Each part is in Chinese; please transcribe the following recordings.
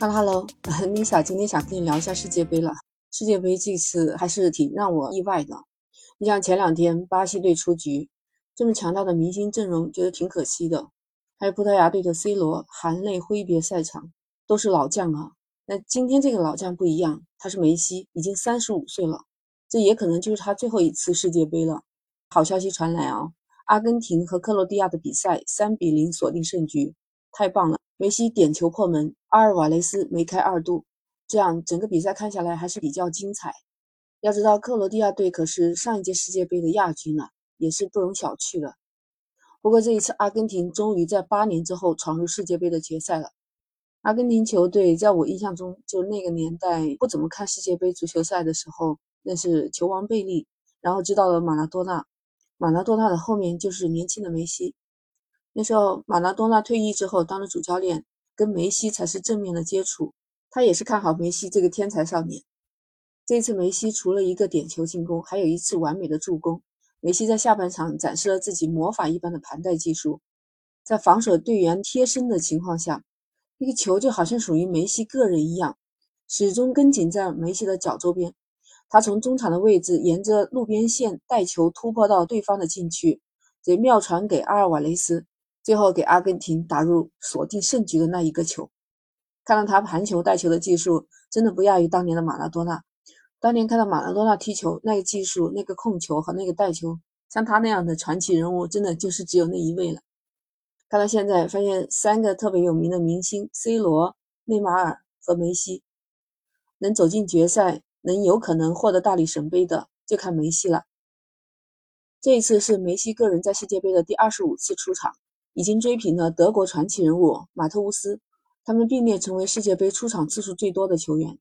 Hello，Hello，Lisa，今天想跟你聊一下世界杯了。世界杯这次还是挺让我意外的。你像前两天巴西队出局，这么强大的明星阵容，觉得挺可惜的。还有葡萄牙队的 C 罗含泪挥别赛场，都是老将啊。那今天这个老将不一样，他是梅西，已经三十五岁了，这也可能就是他最后一次世界杯了。好消息传来啊，阿根廷和克罗地亚的比赛三比零锁定胜局，太棒了！梅西点球破门，阿尔瓦雷斯梅开二度，这样整个比赛看下来还是比较精彩。要知道克罗地亚队可是上一届世界杯的亚军啊，也是不容小觑的。不过这一次，阿根廷终于在八年之后闯入世界杯的决赛了。阿根廷球队在我印象中，就那个年代不怎么看世界杯足球赛的时候，那是球王贝利，然后知道了马拉多纳，马拉多纳的后面就是年轻的梅西。那时候马拉多纳退役之后当了主教练，跟梅西才是正面的接触，他也是看好梅西这个天才少年。这次梅西除了一个点球进攻，还有一次完美的助攻。梅西在下半场展示了自己魔法一般的盘带技术，在防守队员贴身的情况下，那个球就好像属于梅西个人一样，始终跟紧在梅西的脚周边。他从中场的位置沿着路边线带球突破到对方的禁区，这妙传给阿尔瓦雷斯，最后给阿根廷打入锁定胜局的那一个球。看到他盘球带球的技术，真的不亚于当年的马拉多纳。当年看到马拉多纳踢球，那个技术、那个控球和那个带球，像他那样的传奇人物，真的就是只有那一位了。看到现在，发现三个特别有名的明星 C 罗、内马尔和梅西能走进决赛，能有可能获得大力神杯的，就看梅西了。这一次是梅西个人在世界杯的第二十五次出场，已经追平了德国传奇人物马特乌斯，他们并列成为世界杯出场次数最多的球员。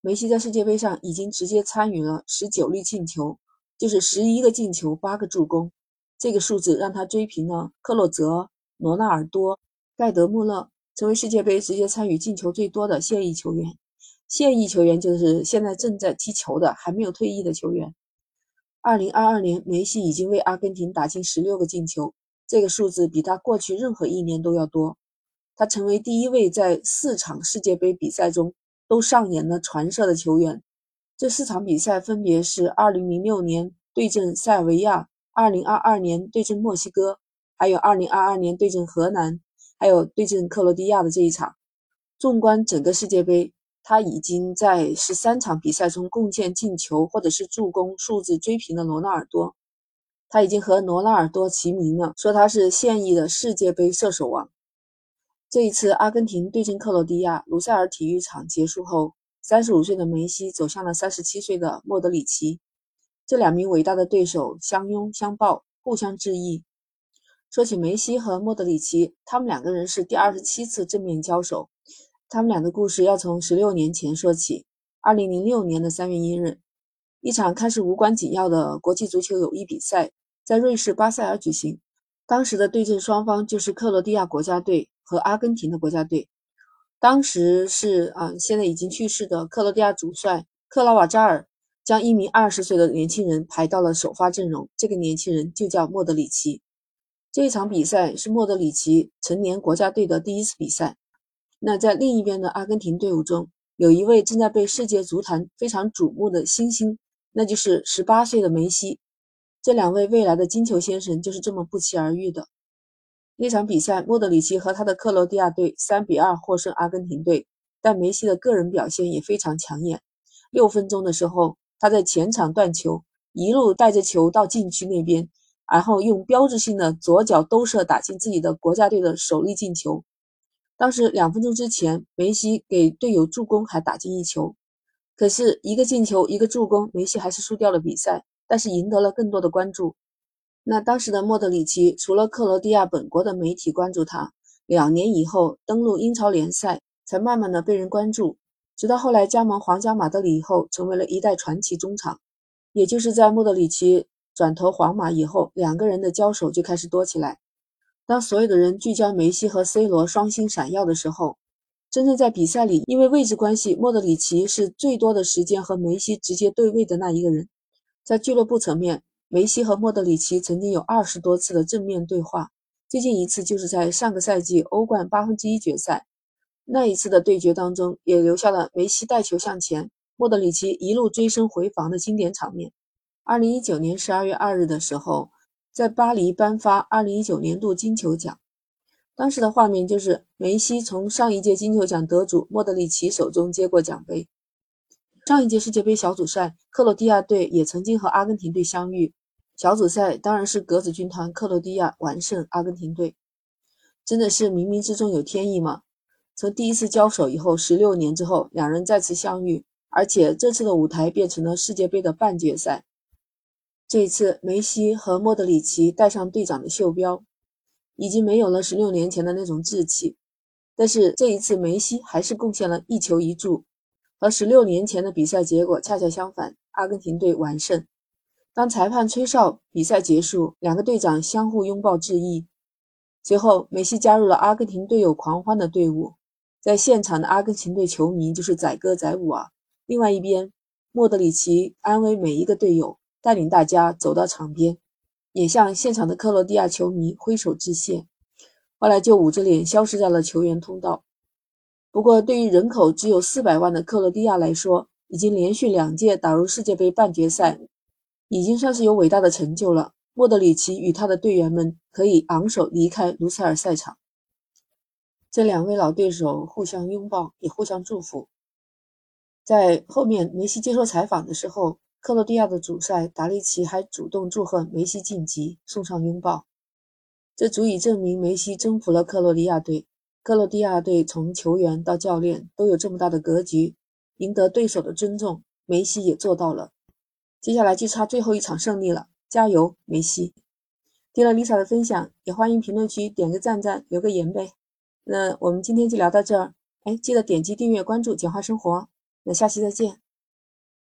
梅西在世界杯上已经直接参与了十九粒进球，就是十一个进球，八个助攻。这个数字让他追平了克洛泽、罗纳尔多、盖德穆勒，成为世界杯直接参与进球最多的现役球员。现役球员就是现在正在踢球的、还没有退役的球员。二零二二年，梅西已经为阿根廷打进十六个进球，这个数字比他过去任何一年都要多。他成为第一位在四场世界杯比赛中。都上演了传射的球员，这四场比赛分别是2006年对阵塞尔维亚，2022年对阵墨西哥，还有2022年对阵荷兰，还有对阵克罗地亚的这一场。纵观整个世界杯，他已经在十三场比赛中贡献进球或者是助攻数字追平了罗纳尔多，他已经和罗纳尔多齐名了，说他是现役的世界杯射手王。这一次，阿根廷对阵克罗地亚，卢塞尔体育场结束后，三十五岁的梅西走向了三十七岁的莫德里奇，这两名伟大的对手相拥相抱，互相致意。说起梅西和莫德里奇，他们两个人是第二十七次正面交手。他们俩的故事要从十六年前说起。二零零六年的三月一日，一场看似无关紧要的国际足球友谊比赛在瑞士巴塞尔举行，当时的对阵双方就是克罗地亚国家队。和阿根廷的国家队，当时是啊，现在已经去世的克罗地亚主帅克拉瓦扎尔将一名二十岁的年轻人排到了首发阵容，这个年轻人就叫莫德里奇。这一场比赛是莫德里奇成年国家队的第一次比赛。那在另一边的阿根廷队伍中，有一位正在被世界足坛非常瞩目的新星，那就是十八岁的梅西。这两位未来的金球先生就是这么不期而遇的。那场比赛，莫德里奇和他的克罗地亚队三比二获胜阿根廷队，但梅西的个人表现也非常抢眼。六分钟的时候，他在前场断球，一路带着球到禁区那边，然后用标志性的左脚兜射打进自己的国家队的首粒进球。当时两分钟之前，梅西给队友助攻还打进一球，可是一个进球一个助攻，梅西还是输掉了比赛，但是赢得了更多的关注。那当时的莫德里奇，除了克罗地亚本国的媒体关注他，两年以后登陆英超联赛，才慢慢的被人关注。直到后来加盟皇家马德里以后，成为了一代传奇中场。也就是在莫德里奇转投皇马以后，两个人的交手就开始多起来。当所有的人聚焦梅西和 C 罗双星闪耀的时候，真正在比赛里，因为位置关系，莫德里奇是最多的时间和梅西直接对位的那一个人。在俱乐部层面。梅西和莫德里奇曾经有二十多次的正面对话，最近一次就是在上个赛季欧冠八分之一决赛，那一次的对决当中，也留下了梅西带球向前，莫德里奇一路追身回防的经典场面。二零一九年十二月二日的时候，在巴黎颁发二零一九年度金球奖，当时的画面就是梅西从上一届金球奖得主莫德里奇手中接过奖杯。上一届世界杯小组赛，克罗地亚队也曾经和阿根廷队相遇。小组赛当然是格子军团克罗地亚完胜阿根廷队，真的是冥冥之中有天意吗？从第一次交手以后，十六年之后，两人再次相遇，而且这次的舞台变成了世界杯的半决赛。这一次，梅西和莫德里奇戴上队长的袖标，已经没有了十六年前的那种稚气，但是这一次，梅西还是贡献了一球一助。和十六年前的比赛结果恰恰相反，阿根廷队完胜。当裁判吹哨，比赛结束，两个队长相互拥抱致意。随后，梅西加入了阿根廷队友狂欢的队伍，在现场的阿根廷队球迷就是载歌载舞啊。另外一边，莫德里奇安慰每一个队友，带领大家走到场边，也向现场的克罗地亚球迷挥手致谢。后来就捂着脸消失在了球员通道。不过，对于人口只有四百万的克罗地亚来说，已经连续两届打入世界杯半决赛，已经算是有伟大的成就了。莫德里奇与他的队员们可以昂首离开卢塞尔赛场。这两位老对手互相拥抱，也互相祝福。在后面梅西接受采访的时候，克罗地亚的主帅达利奇还主动祝贺梅西晋级，送上拥抱。这足以证明梅西征服了克罗地亚队。克罗地亚队从球员到教练都有这么大的格局，赢得对手的尊重，梅西也做到了。接下来就差最后一场胜利了，加油，梅西！听了 Lisa 的分享，也欢迎评论区点个赞赞，留个言呗。那我们今天就聊到这儿，哎，记得点击订阅关注简化生活，那下期再见。